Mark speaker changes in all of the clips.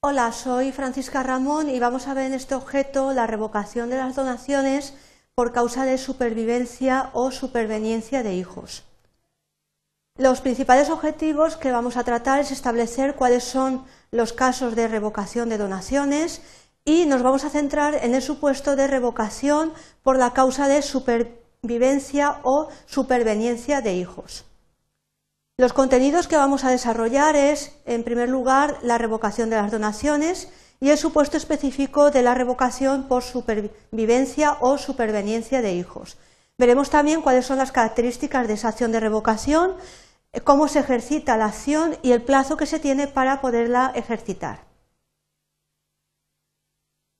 Speaker 1: Hola, soy Francisca Ramón y vamos a ver en este objeto la revocación de las donaciones por causa de supervivencia o superveniencia de hijos. Los principales objetivos que vamos a tratar es establecer cuáles son los casos de revocación de donaciones y nos vamos a centrar en el supuesto de revocación por la causa de supervivencia o superveniencia de hijos. Los contenidos que vamos a desarrollar es, en primer lugar, la revocación de las donaciones y el supuesto específico de la revocación por supervivencia o superveniencia de hijos. Veremos también cuáles son las características de esa acción de revocación, cómo se ejercita la acción y el plazo que se tiene para poderla ejercitar.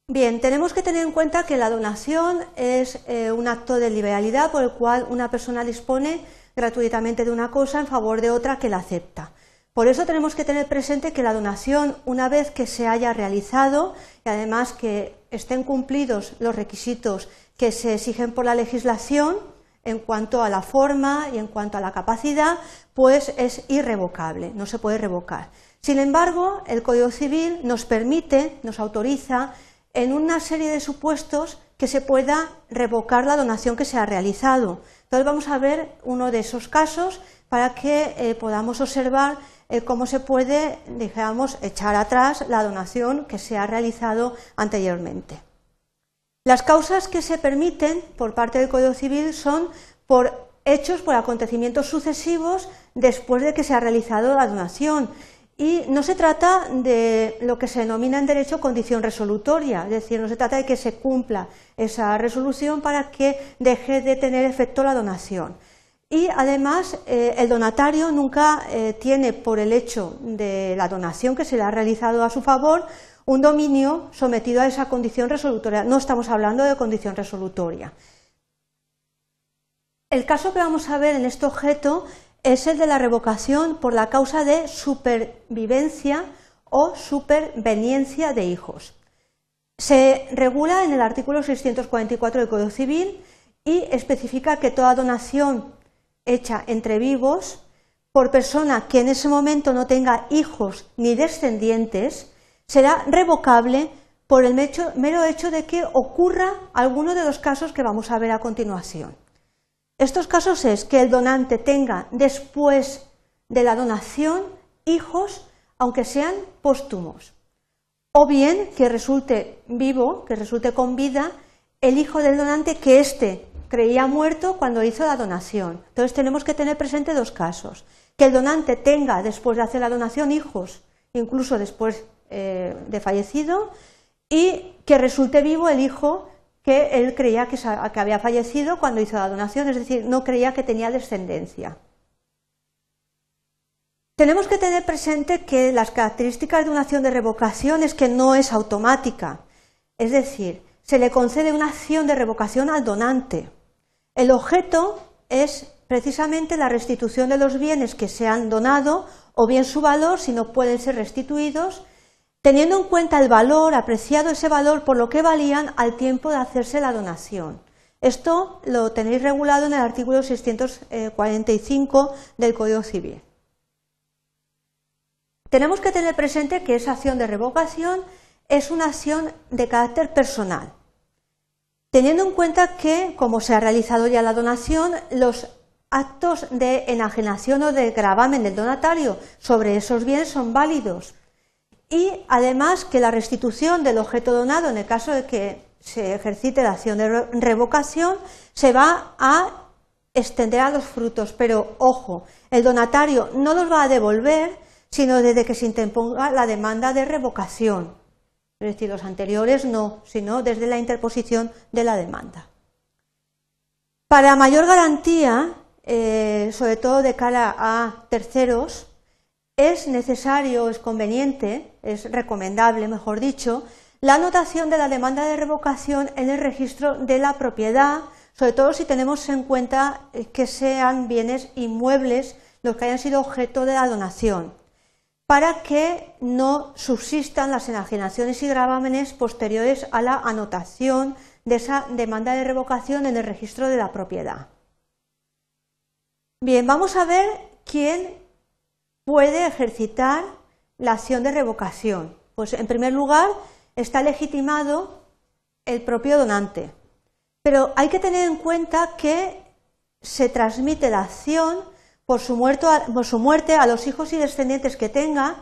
Speaker 1: Bien, tenemos que tener en cuenta que la donación es eh, un acto de liberalidad por el cual una persona dispone gratuitamente de una cosa en favor de otra que la acepta. Por eso tenemos que tener presente que la donación, una vez que se haya realizado y además que estén cumplidos los requisitos que se exigen por la legislación en cuanto a la forma y en cuanto a la capacidad, pues es irrevocable, no se puede revocar. Sin embargo, el Código Civil nos permite, nos autoriza en una serie de supuestos que se pueda revocar la donación que se ha realizado. Entonces vamos a ver uno de esos casos para que eh, podamos observar eh, cómo se puede, digamos, echar atrás la donación que se ha realizado anteriormente. Las causas que se permiten por parte del Código Civil son por hechos, por acontecimientos sucesivos después de que se ha realizado la donación. Y no se trata de lo que se denomina en derecho condición resolutoria, es decir, no se trata de que se cumpla esa resolución para que deje de tener efecto la donación. Y además, eh, el donatario nunca eh, tiene por el hecho de la donación que se le ha realizado a su favor un dominio sometido a esa condición resolutoria. No estamos hablando de condición resolutoria. El caso que vamos a ver en este objeto es el de la revocación por la causa de supervivencia o superveniencia de hijos. Se regula en el artículo 644 del Código Civil y especifica que toda donación hecha entre vivos por persona que en ese momento no tenga hijos ni descendientes será revocable por el mero hecho de que ocurra alguno de los casos que vamos a ver a continuación. Estos casos es que el donante tenga después de la donación hijos, aunque sean póstumos, o bien que resulte vivo, que resulte con vida, el hijo del donante que éste creía muerto cuando hizo la donación. Entonces tenemos que tener presente dos casos. Que el donante tenga, después de hacer la donación, hijos, incluso después eh, de fallecido, y que resulte vivo el hijo que él creía que, había fallecido cuando hizo la donación, es decir, no creía que tenía descendencia. Tenemos que tener presente que las características de una acción de revocación es que no es automática, es decir, se le concede una acción de revocación al donante. El objeto es precisamente la restitución de los bienes que se han donado o bien su valor si no pueden ser restituidos teniendo en cuenta el valor, apreciado ese valor por lo que valían al tiempo de hacerse la donación. Esto lo tenéis regulado en el artículo 645 del Código Civil. Tenemos que tener presente que esa acción de revocación es una acción de carácter personal, teniendo en cuenta que, como se ha realizado ya la donación, los actos de enajenación o de gravamen del donatario sobre esos bienes son válidos y además que la restitución del objeto donado, en el caso de que se ejercite la acción de revocación, se va a extender a los frutos. Pero ojo, el donatario no los va a devolver, sino desde que se interponga la demanda de revocación. Es decir, los anteriores no, sino desde la interposición de la demanda. Para mayor garantía, eh, sobre todo de cara a terceros, es necesario, es conveniente, es recomendable, mejor dicho, la anotación de la demanda de revocación en el registro de la propiedad, sobre todo si tenemos en cuenta eh, que sean bienes inmuebles los que hayan sido objeto de la donación, para que no subsistan las enajenaciones y gravámenes posteriores a la anotación de esa demanda de revocación en el registro de la propiedad. Bien, vamos a ver quién puede ejercitar la acción de revocación. Pues en primer lugar está legitimado el propio donante. Pero hay que tener en cuenta que se transmite la acción por su, por su muerte a los hijos y descendientes que tenga,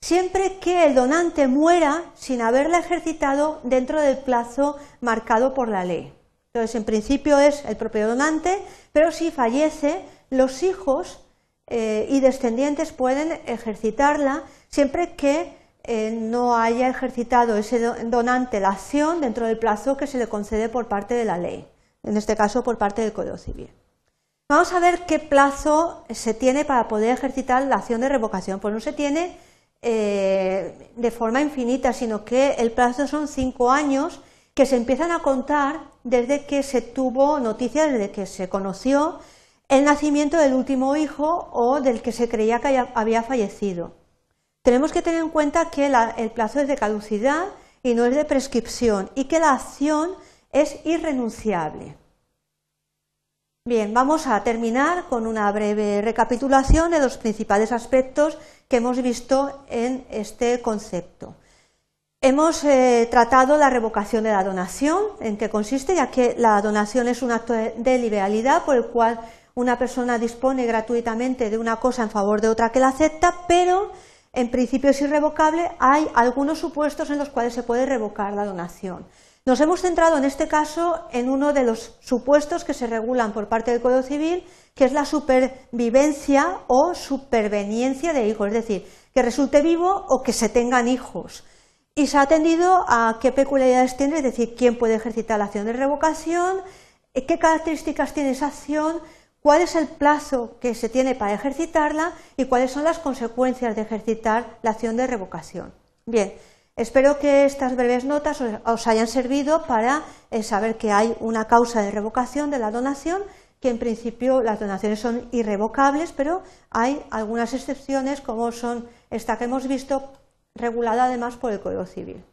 Speaker 1: siempre que el donante muera sin haberla ejercitado dentro del plazo marcado por la ley. Entonces, en principio es el propio donante, pero si fallece, los hijos eh, y descendientes pueden ejercitarla siempre que eh, no haya ejercitado ese donante la acción dentro del plazo que se le concede por parte de la ley, en este caso por parte del Código Civil. Vamos a ver qué plazo se tiene para poder ejercitar la acción de revocación. Pues no se tiene eh, de forma infinita, sino que el plazo son cinco años que se empiezan a contar desde que se tuvo noticia, desde que se conoció el nacimiento del último hijo o del que se creía que había fallecido. Tenemos que tener en cuenta que el plazo es de caducidad y no es de prescripción y que la acción es irrenunciable. Bien, vamos a terminar con una breve recapitulación de los principales aspectos que hemos visto en este concepto. Hemos eh, tratado la revocación de la donación, en qué consiste, ya que la donación es un acto de liberalidad por el cual una persona dispone gratuitamente de una cosa en favor de otra que la acepta, pero en principio es irrevocable, hay algunos supuestos en los cuales se puede revocar la donación. Nos hemos centrado en este caso en uno de los supuestos que se regulan por parte del Código Civil, que es la supervivencia o superveniencia de hijos, es decir, que resulte vivo o que se tengan hijos. Y se ha atendido a qué peculiaridades tiene, es decir, quién puede ejercitar la acción de revocación, qué características tiene esa acción, cuál es el plazo que se tiene para ejercitarla y cuáles son las consecuencias de ejercitar la acción de revocación. Bien, espero que estas breves notas os hayan servido para eh, saber que hay una causa de revocación de la donación, que en principio las donaciones son irrevocables, pero hay algunas excepciones como son esta que hemos visto, regulada además por el Código Civil.